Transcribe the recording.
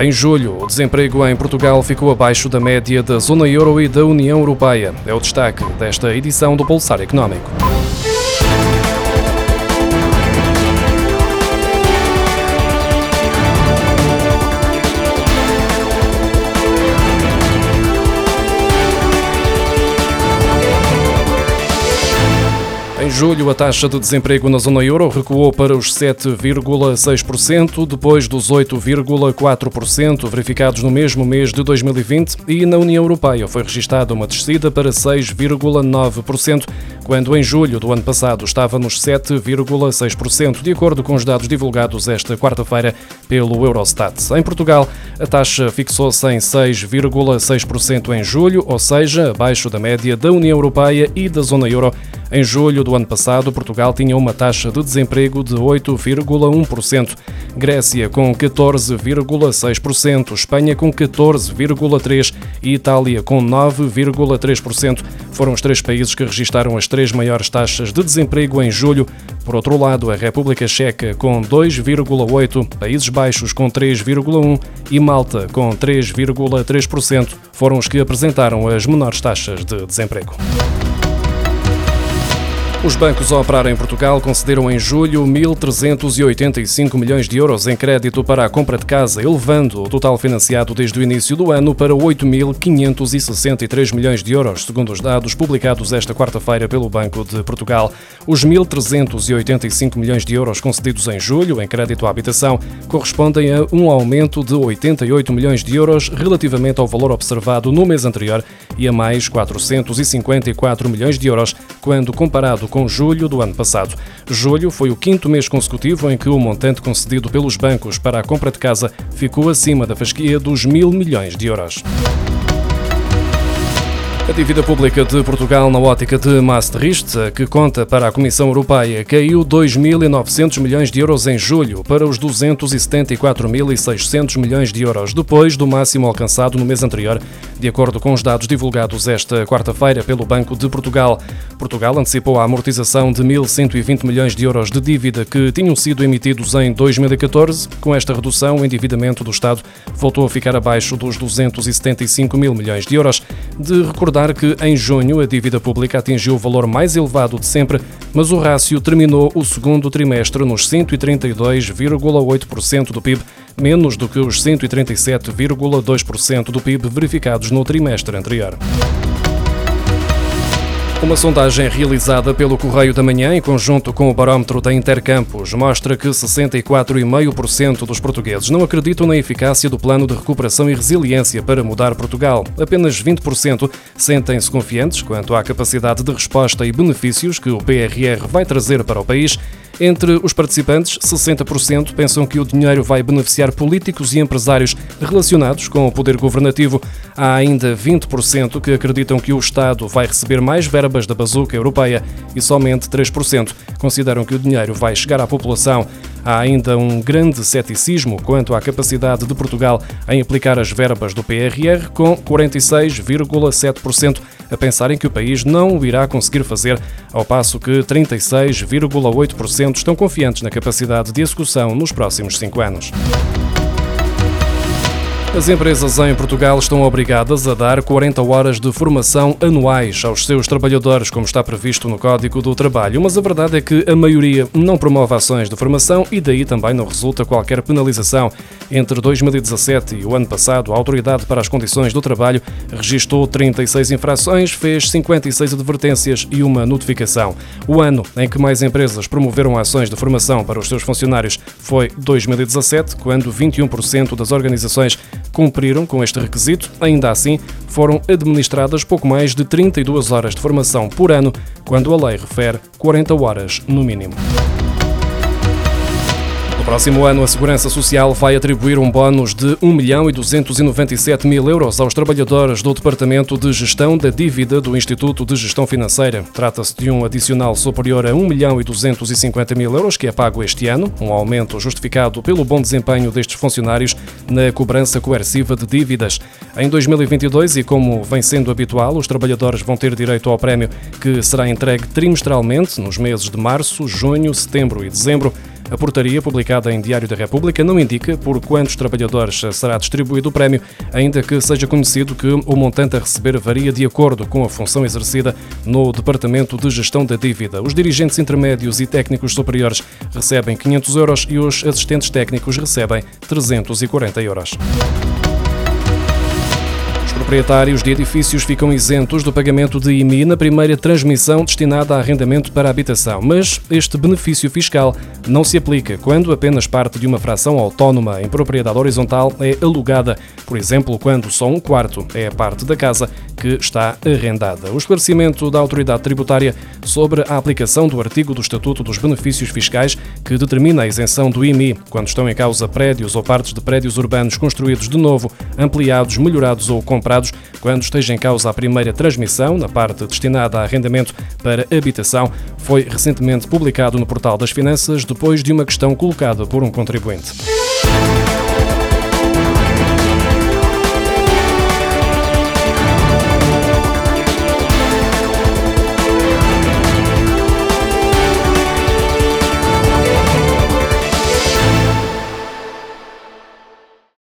Em julho, o desemprego em Portugal ficou abaixo da média da zona euro e da União Europeia. É o destaque desta edição do Pulsar Económico. Em julho, a taxa de desemprego na zona euro recuou para os 7,6%, depois dos 8,4% verificados no mesmo mês de 2020, e na União Europeia foi registada uma descida para 6,9%, quando em julho do ano passado estava nos 7,6%, de acordo com os dados divulgados esta quarta-feira pelo Eurostat. Em Portugal, a taxa fixou-se em 6,6% em julho, ou seja, abaixo da média da União Europeia e da zona euro. Em julho do ano passado, Portugal tinha uma taxa de desemprego de 8,1%, Grécia com 14,6%, Espanha com 14,3% e Itália com 9,3%. Foram os três países que registaram as três maiores taxas de desemprego em julho. Por outro lado, a República Checa com 2,8%, Países Baixos com 3,1% e Malta com 3,3% foram os que apresentaram as menores taxas de desemprego. Os bancos a operar em Portugal concederam em julho 1.385 milhões de euros em crédito para a compra de casa, elevando o total financiado desde o início do ano para 8.563 milhões de euros, segundo os dados publicados esta quarta-feira pelo Banco de Portugal. Os 1.385 milhões de euros concedidos em julho em crédito à habitação correspondem a um aumento de 88 milhões de euros relativamente ao valor observado no mês anterior e a mais 454 milhões de euros quando comparado com julho do ano passado. Julho foi o quinto mês consecutivo em que o montante concedido pelos bancos para a compra de casa ficou acima da fasquia dos mil milhões de euros. A dívida pública de Portugal na ótica de Maastricht, que conta para a Comissão Europeia, caiu 2.900 milhões de euros em julho para os 274.600 milhões de euros, depois do máximo alcançado no mês anterior, de acordo com os dados divulgados esta quarta-feira pelo Banco de Portugal. Portugal antecipou a amortização de 1.120 milhões de euros de dívida que tinham sido emitidos em 2014. Com esta redução, o endividamento do Estado voltou a ficar abaixo dos 275 mil milhões de euros. De recordar recordar que em junho a dívida pública atingiu o valor mais elevado de sempre, mas o rácio terminou o segundo trimestre nos 132,8% do PIB, menos do que os 137,2% do PIB verificados no trimestre anterior. Uma sondagem realizada pelo Correio da Manhã, em conjunto com o barómetro da Intercampos, mostra que 64,5% dos portugueses não acreditam na eficácia do plano de recuperação e resiliência para mudar Portugal. Apenas 20% sentem-se confiantes quanto à capacidade de resposta e benefícios que o PRR vai trazer para o país. Entre os participantes, 60% pensam que o dinheiro vai beneficiar políticos e empresários relacionados com o poder governativo. Há ainda 20% que acreditam que o Estado vai receber mais verbas da bazuca europeia e somente 3% consideram que o dinheiro vai chegar à população. Há ainda um grande ceticismo quanto à capacidade de Portugal em aplicar as verbas do PRR, com 46,7% a pensarem que o país não o irá conseguir fazer, ao passo que 36,8% estão confiantes na capacidade de execução nos próximos cinco anos. As empresas em Portugal estão obrigadas a dar 40 horas de formação anuais aos seus trabalhadores, como está previsto no Código do Trabalho, mas a verdade é que a maioria não promove ações de formação e daí também não resulta qualquer penalização. Entre 2017 e o ano passado, a Autoridade para as Condições do Trabalho registrou 36 infrações, fez 56 advertências e uma notificação. O ano em que mais empresas promoveram ações de formação para os seus funcionários foi 2017, quando 21% das organizações cumpriram com este requisito, ainda assim, foram administradas pouco mais de 32 horas de formação por ano, quando a lei refere 40 horas no mínimo próximo ano, a Segurança Social vai atribuir um bónus de 1 milhão e 297 mil euros aos trabalhadores do Departamento de Gestão da Dívida do Instituto de Gestão Financeira. Trata-se de um adicional superior a 1 milhão e 250 mil euros que é pago este ano, um aumento justificado pelo bom desempenho destes funcionários na cobrança coerciva de dívidas. Em 2022, e como vem sendo habitual, os trabalhadores vão ter direito ao prémio que será entregue trimestralmente nos meses de março, junho, setembro e dezembro. A portaria, publicada em Diário da República, não indica por quantos trabalhadores será distribuído o prémio, ainda que seja conhecido que o montante a receber varia de acordo com a função exercida no Departamento de Gestão da Dívida. Os dirigentes intermédios e técnicos superiores recebem 500 euros e os assistentes técnicos recebem 340 euros proprietários de edifícios ficam isentos do pagamento de IMI na primeira transmissão destinada a arrendamento para habitação, mas este benefício fiscal não se aplica quando apenas parte de uma fração autónoma em propriedade horizontal é alugada, por exemplo, quando só um quarto é a parte da casa que está arrendada. O esclarecimento da autoridade tributária sobre a aplicação do artigo do Estatuto dos Benefícios Fiscais que determina a isenção do IMI quando estão em causa prédios ou partes de prédios urbanos construídos de novo, ampliados, melhorados ou comprados quando esteja em causa a primeira transmissão, na parte destinada a arrendamento para habitação, foi recentemente publicado no Portal das Finanças depois de uma questão colocada por um contribuinte.